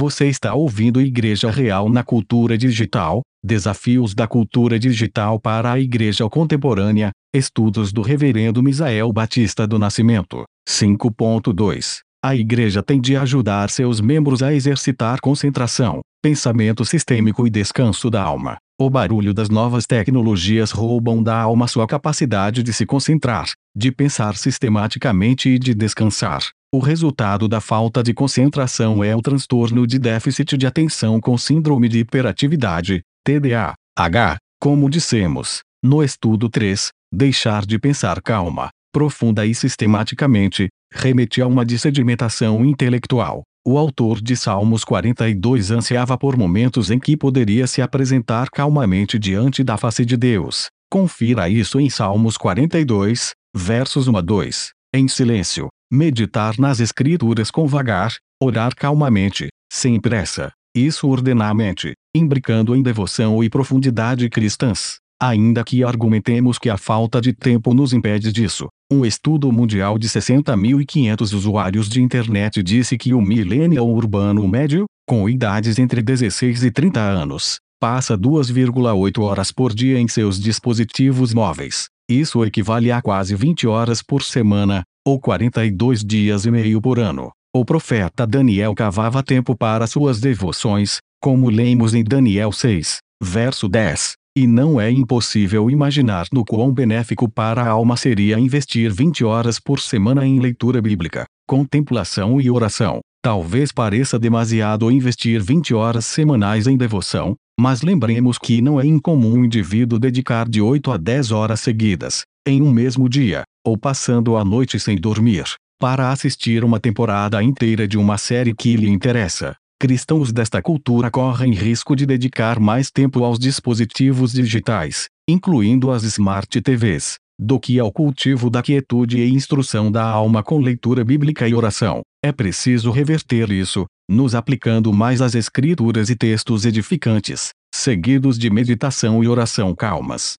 Você está ouvindo Igreja Real na Cultura Digital: Desafios da Cultura Digital para a Igreja Contemporânea. Estudos do Reverendo Misael Batista do Nascimento. 5.2 A Igreja tem de ajudar seus membros a exercitar concentração, pensamento sistêmico e descanso da alma. O barulho das novas tecnologias roubam da alma sua capacidade de se concentrar, de pensar sistematicamente e de descansar. O resultado da falta de concentração é o transtorno de déficit de atenção com síndrome de hiperatividade, TDAH, como dissemos, no estudo 3, deixar de pensar calma, profunda e sistematicamente, remete a uma dissedimentação intelectual. O autor de Salmos 42 ansiava por momentos em que poderia se apresentar calmamente diante da face de Deus. Confira isso em Salmos 42, versos 1 a 2. Em silêncio, meditar nas Escrituras com vagar, orar calmamente, sem pressa, isso ordena a mente, imbricando em devoção e profundidade cristãs. Ainda que argumentemos que a falta de tempo nos impede disso, um estudo mundial de 60.500 usuários de internet disse que o millennial urbano médio, com idades entre 16 e 30 anos, passa 2,8 horas por dia em seus dispositivos móveis. Isso equivale a quase 20 horas por semana, ou 42 dias e meio por ano. O profeta Daniel cavava tempo para suas devoções, como lemos em Daniel 6, verso 10. E não é impossível imaginar no quão benéfico para a alma seria investir 20 horas por semana em leitura bíblica, contemplação e oração. Talvez pareça demasiado investir 20 horas semanais em devoção, mas lembremos que não é incomum um indivíduo dedicar de 8 a 10 horas seguidas, em um mesmo dia, ou passando a noite sem dormir, para assistir uma temporada inteira de uma série que lhe interessa. Cristãos desta cultura correm risco de dedicar mais tempo aos dispositivos digitais, incluindo as Smart TVs, do que ao cultivo da quietude e instrução da alma com leitura bíblica e oração. É preciso reverter isso, nos aplicando mais às escrituras e textos edificantes, seguidos de meditação e oração calmas.